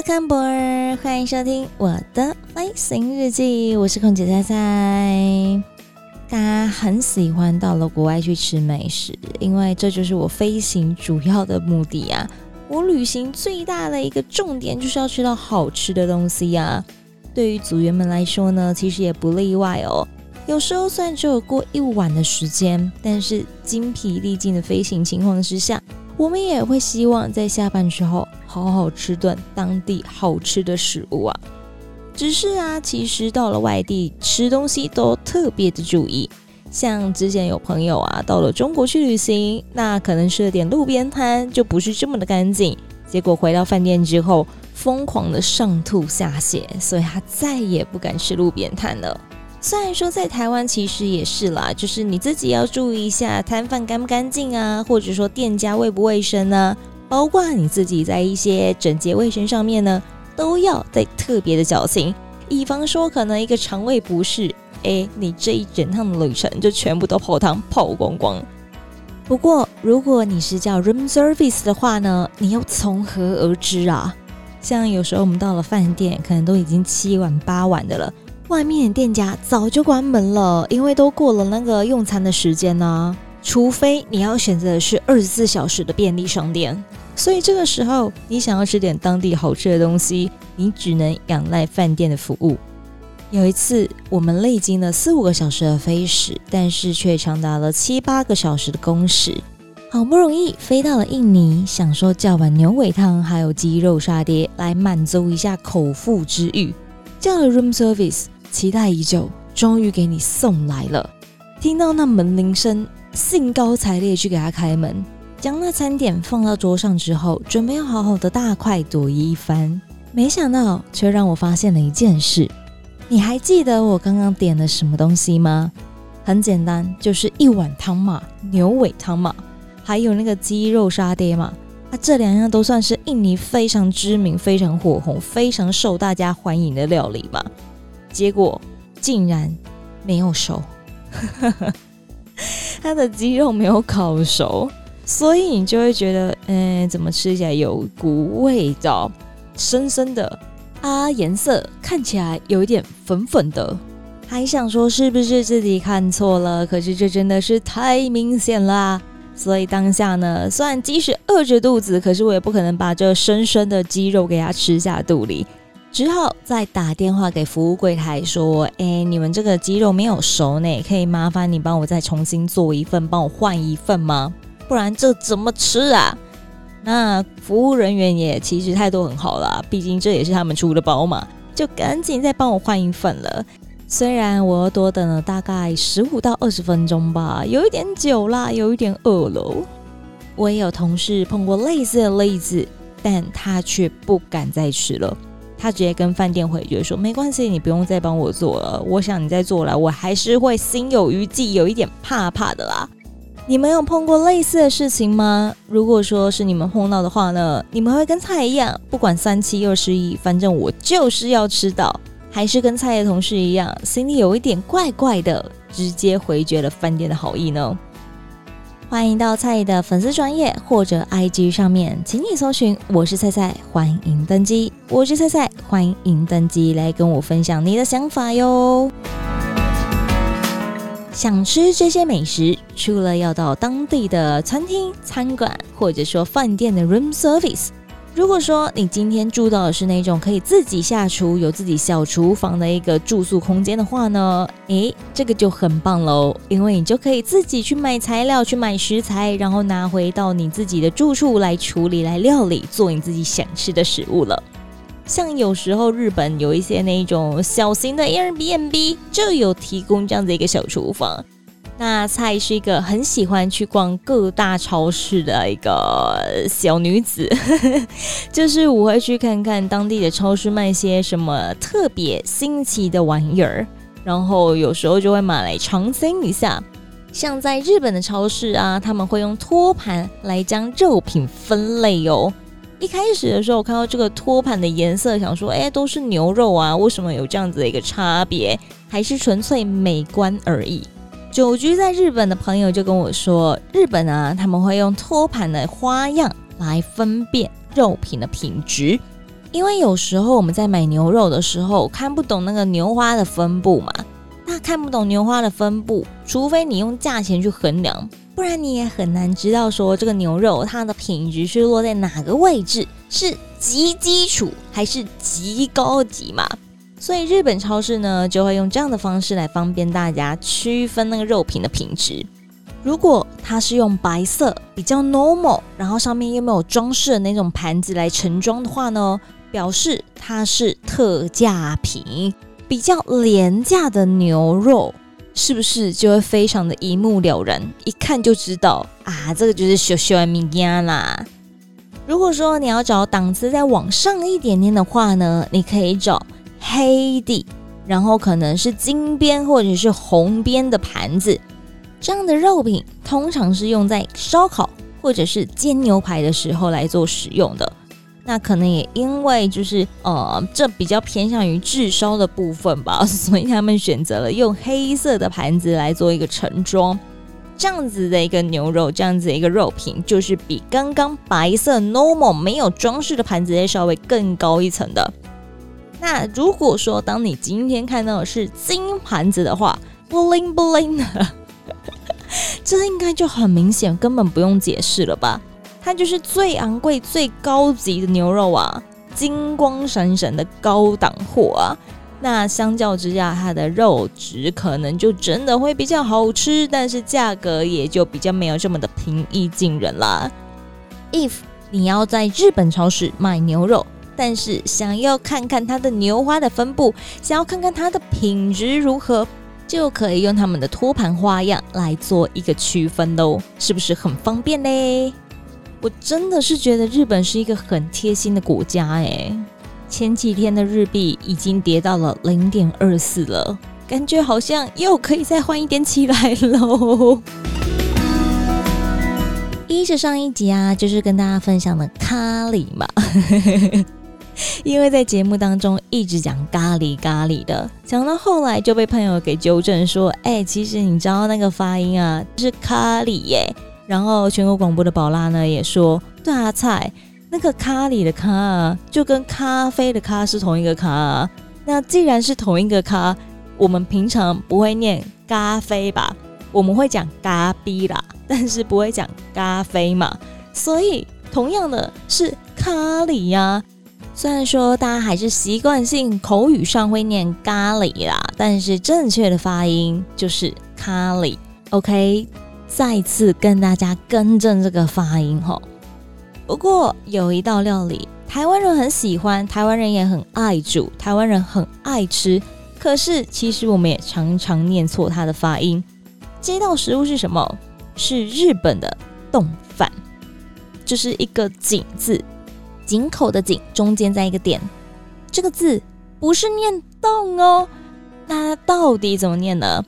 Welcome aboard，欢迎收听我的飞行日记，我是空姐菜菜。大家很喜欢到了国外去吃美食，因为这就是我飞行主要的目的啊。我旅行最大的一个重点就是要吃到好吃的东西呀。对于组员们来说呢，其实也不例外哦。有时候虽然只有过一晚的时间，但是精疲力尽的飞行情况之下，我们也会希望在下班之后好好吃顿当地好吃的食物啊。只是啊，其实到了外地吃东西都特别的注意。像之前有朋友啊到了中国去旅行，那可能吃了点路边摊，就不是这么的干净。结果回到饭店之后，疯狂的上吐下泻，所以他再也不敢吃路边摊了。虽然说在台湾其实也是啦，就是你自己要注意一下摊贩干不干净啊，或者说店家卫不卫生呢，包括你自己在一些整洁卫生上面呢。都要再特别的小心，以防说可能一个肠胃不适，哎，你这一整趟的旅程就全部都泡汤泡光光。不过如果你是叫 room service 的话呢，你又从何而知啊？像有时候我们到了饭店，可能都已经七晚八晚的了，外面店家早就关门了，因为都过了那个用餐的时间呢。除非你要选择的是二十四小时的便利商店。所以这个时候，你想要吃点当地好吃的东西，你只能仰赖饭店的服务。有一次，我们历经了四五个小时的飞时，但是却长达了七八个小时的工时，好不容易飞到了印尼，享受叫碗牛尾汤还有鸡肉沙爹来满足一下口腹之欲。叫了 room service，期待已久，终于给你送来了。听到那门铃声，兴高采烈去给他开门。将那餐点放到桌上之后，准备要好好的大快朵颐一番，没想到却让我发现了一件事。你还记得我刚刚点了什么东西吗？很简单，就是一碗汤嘛，牛尾汤嘛，还有那个鸡肉沙爹嘛。啊，这两样都算是印尼非常知名、非常火红、非常受大家欢迎的料理嘛。结果竟然没有熟，它的鸡肉没有烤熟。所以你就会觉得，嗯，怎么吃起来有股味道，深深的啊，颜色看起来有一点粉粉的，还想说是不是自己看错了？可是这真的是太明显啦！所以当下呢，虽然即使饿着肚子，可是我也不可能把这深深的鸡肉给它吃下肚里，只好再打电话给服务柜台说，哎，你们这个鸡肉没有熟呢，可以麻烦你帮我再重新做一份，帮我换一份吗？不然这怎么吃啊？那服务人员也其实态度很好啦，毕竟这也是他们出的包嘛，就赶紧再帮我换一份了。虽然我多等了大概十五到二十分钟吧，有一点久啦，有一点饿了。我也有同事碰过类似的例子，但他却不敢再吃了。他直接跟饭店回绝说：“没关系，你不用再帮我做了。我想你再做了，我还是会心有余悸，有一点怕怕的啦。”你们有碰过类似的事情吗？如果说是你们碰到的话呢，你们会跟菜一样，不管三七二十一，反正我就是要吃到，还是跟菜的同事一样，心里有一点怪怪的，直接回绝了饭店的好意呢？欢迎到菜的粉丝专业或者 IG 上面，请你搜寻我是菜菜，欢迎登机，我是菜菜，欢迎登机，来跟我分享你的想法哟。想吃这些美食，除了要到当地的餐厅、餐馆，或者说饭店的 room service。如果说你今天住到的是那种可以自己下厨、有自己小厨房的一个住宿空间的话呢，诶，这个就很棒喽，因为你就可以自己去买材料、去买食材，然后拿回到你自己的住处来处理、来料理，做你自己想吃的食物了。像有时候日本有一些那种小型的 Airbnb 就有提供这样的一个小厨房，那菜是一个很喜欢去逛各大超市的一个小女子，就是我会去看看当地的超市卖些什么特别新奇的玩意儿，然后有时候就会买来尝鲜一下。像在日本的超市啊，他们会用托盘来将肉品分类哦。一开始的时候，看到这个托盘的颜色，想说，哎，都是牛肉啊，为什么有这样子的一个差别？还是纯粹美观而已？久居在日本的朋友就跟我说，日本啊，他们会用托盘的花样来分辨肉品的品质，因为有时候我们在买牛肉的时候看不懂那个牛花的分布嘛，那看不懂牛花的分布，除非你用价钱去衡量，不然你也很难知道说这个牛肉它的品质是落在哪个位置，是极基础还是极高级嘛。所以日本超市呢，就会用这样的方式来方便大家区分那个肉品的品质。如果它是用白色比较 normal，然后上面又没有装饰的那种盘子来盛装的话呢，表示它是特价品，比较廉价的牛肉，是不是就会非常的一目了然，一看就知道啊，这个就是小小的物件啦。如果说你要找档次再往上一点点的话呢，你可以找。黑底，然后可能是金边或者是红边的盘子，这样的肉品通常是用在烧烤或者是煎牛排的时候来做使用的。那可能也因为就是呃，这比较偏向于炙烧的部分吧，所以他们选择了用黑色的盘子来做一个盛装。这样子的一个牛肉，这样子的一个肉品，就是比刚刚白色 normal 没有装饰的盘子稍微更高一层的。那如果说，当你今天看到的是金盘子的话，bling bling 的，这应该就很明显，根本不用解释了吧？它就是最昂贵、最高级的牛肉啊，金光闪闪的高档货啊。那相较之下，它的肉质可能就真的会比较好吃，但是价格也就比较没有这么的平易近人啦。If 你要在日本超市买牛肉，但是想要看看它的牛花的分布，想要看看它的品质如何，就可以用他们的托盘花样来做一个区分喽，是不是很方便嘞？我真的是觉得日本是一个很贴心的国家哎。前几天的日币已经跌到了零点二四了，感觉好像又可以再换一点起来喽。依着上一集啊，就是跟大家分享的咖喱嘛。因为在节目当中一直讲咖喱咖喱的，讲到后来就被朋友给纠正说：“哎、其实你知道那个发音啊是咖喱耶。”然后全国广播的宝拉呢也说：“对啊，菜那个咖喱的咖啊，就跟咖啡的咖是同一个咖啊。那既然是同一个咖，我们平常不会念咖啡吧？我们会讲咖啡啦，但是不会讲咖啡嘛。所以同样的是咖喱呀、啊。”虽然说大家还是习惯性口语上会念咖喱啦，但是正确的发音就是咖喱。OK，再次跟大家更正这个发音吼。不过有一道料理，台湾人很喜欢，台湾人也很爱煮，台湾人很爱吃。可是其实我们也常常念错它的发音。这道食物是什么？是日本的丼饭，就是一个井字。井口的井中间在一个点，这个字不是念洞哦，那到底怎么念呢？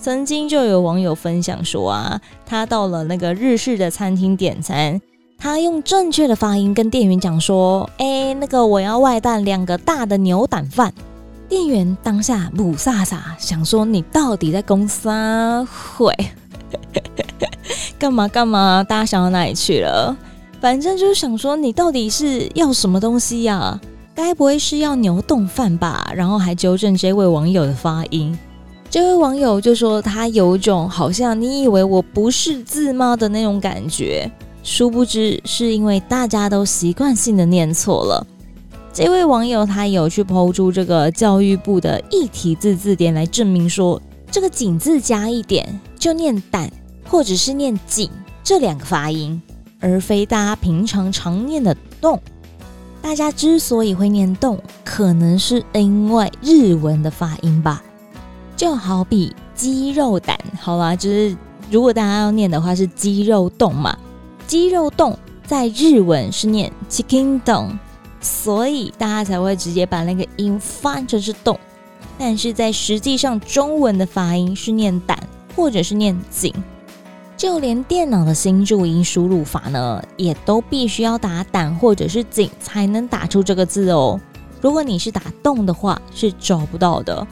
曾经就有网友分享说啊，他到了那个日式的餐厅点餐，他用正确的发音跟店员讲说：“哎，那个我要外带两个大的牛胆饭。”店员当下母萨萨，想说你到底在公司啊会干嘛干嘛？大家想到哪里去了？反正就是想说，你到底是要什么东西呀、该不会是要牛丼饭吧？然后还纠正这位网友的发音。这位网友就说他有种好像你以为我不识字吗的那种感觉，殊不知是因为大家都习惯性的念错了。这位网友他有去抛出这个教育部的异体字字典来证明说，这个“井”字加一点就念“胆”或者是念“井”这两个发音。而非大家平常常念的“洞”，大家之所以会念“洞”，可能是因为日文的发音吧。就好比鸡肉胆，好啦，就是如果大家要念的话是鸡肉冻嘛，鸡肉冻在日文是念 chicken 冻，所以大家才会直接把那个音翻成是冻，但是在实际上中文的发音是念胆或者是念井。就连电脑的新注音输入法呢，也都必须要打胆或者是井才能打出这个字哦。如果你是打洞的话，是找不到的。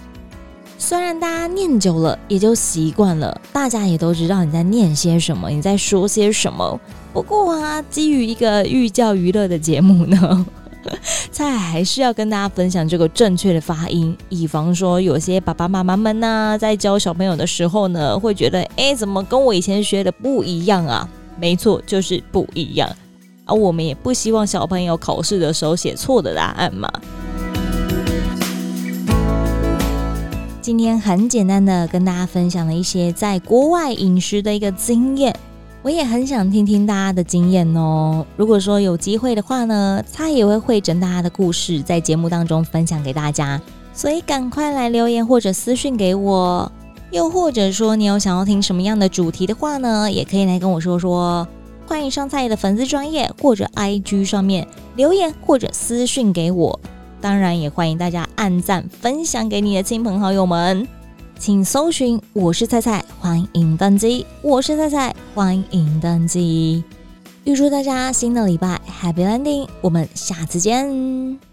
虽然大家念久了也就习惯了，大家也都知道你在念些什么，你在说些什么。不过啊，基于一个寓教于乐的节目呢。菜还是要跟大家分享这个正确的发音，以防说有些爸爸妈妈们呢、在教小朋友的时候呢，会觉得，哎，怎么跟我以前学的不一样啊？没错，就是不一样。而、啊、我们也不希望小朋友考试的时候写错的答案嘛。今天很简单的跟大家分享了一些在国外饮食的一个经验。我也很想听听大家的经验哦。如果说有机会的话呢，他也会汇整大家的故事，在节目当中分享给大家。所以赶快来留言或者私讯给我，又或者说你有想要听什么样的主题的话呢，也可以来跟我说说。欢迎上菜的粉丝专业或者 IG 上面留言或者私讯给我。当然也欢迎大家按赞分享给你的亲朋好友们。请搜寻“我是菜菜”，欢迎登机。我是菜菜，欢迎登机。预祝大家新的礼拜 Happy Landing，我们下次见。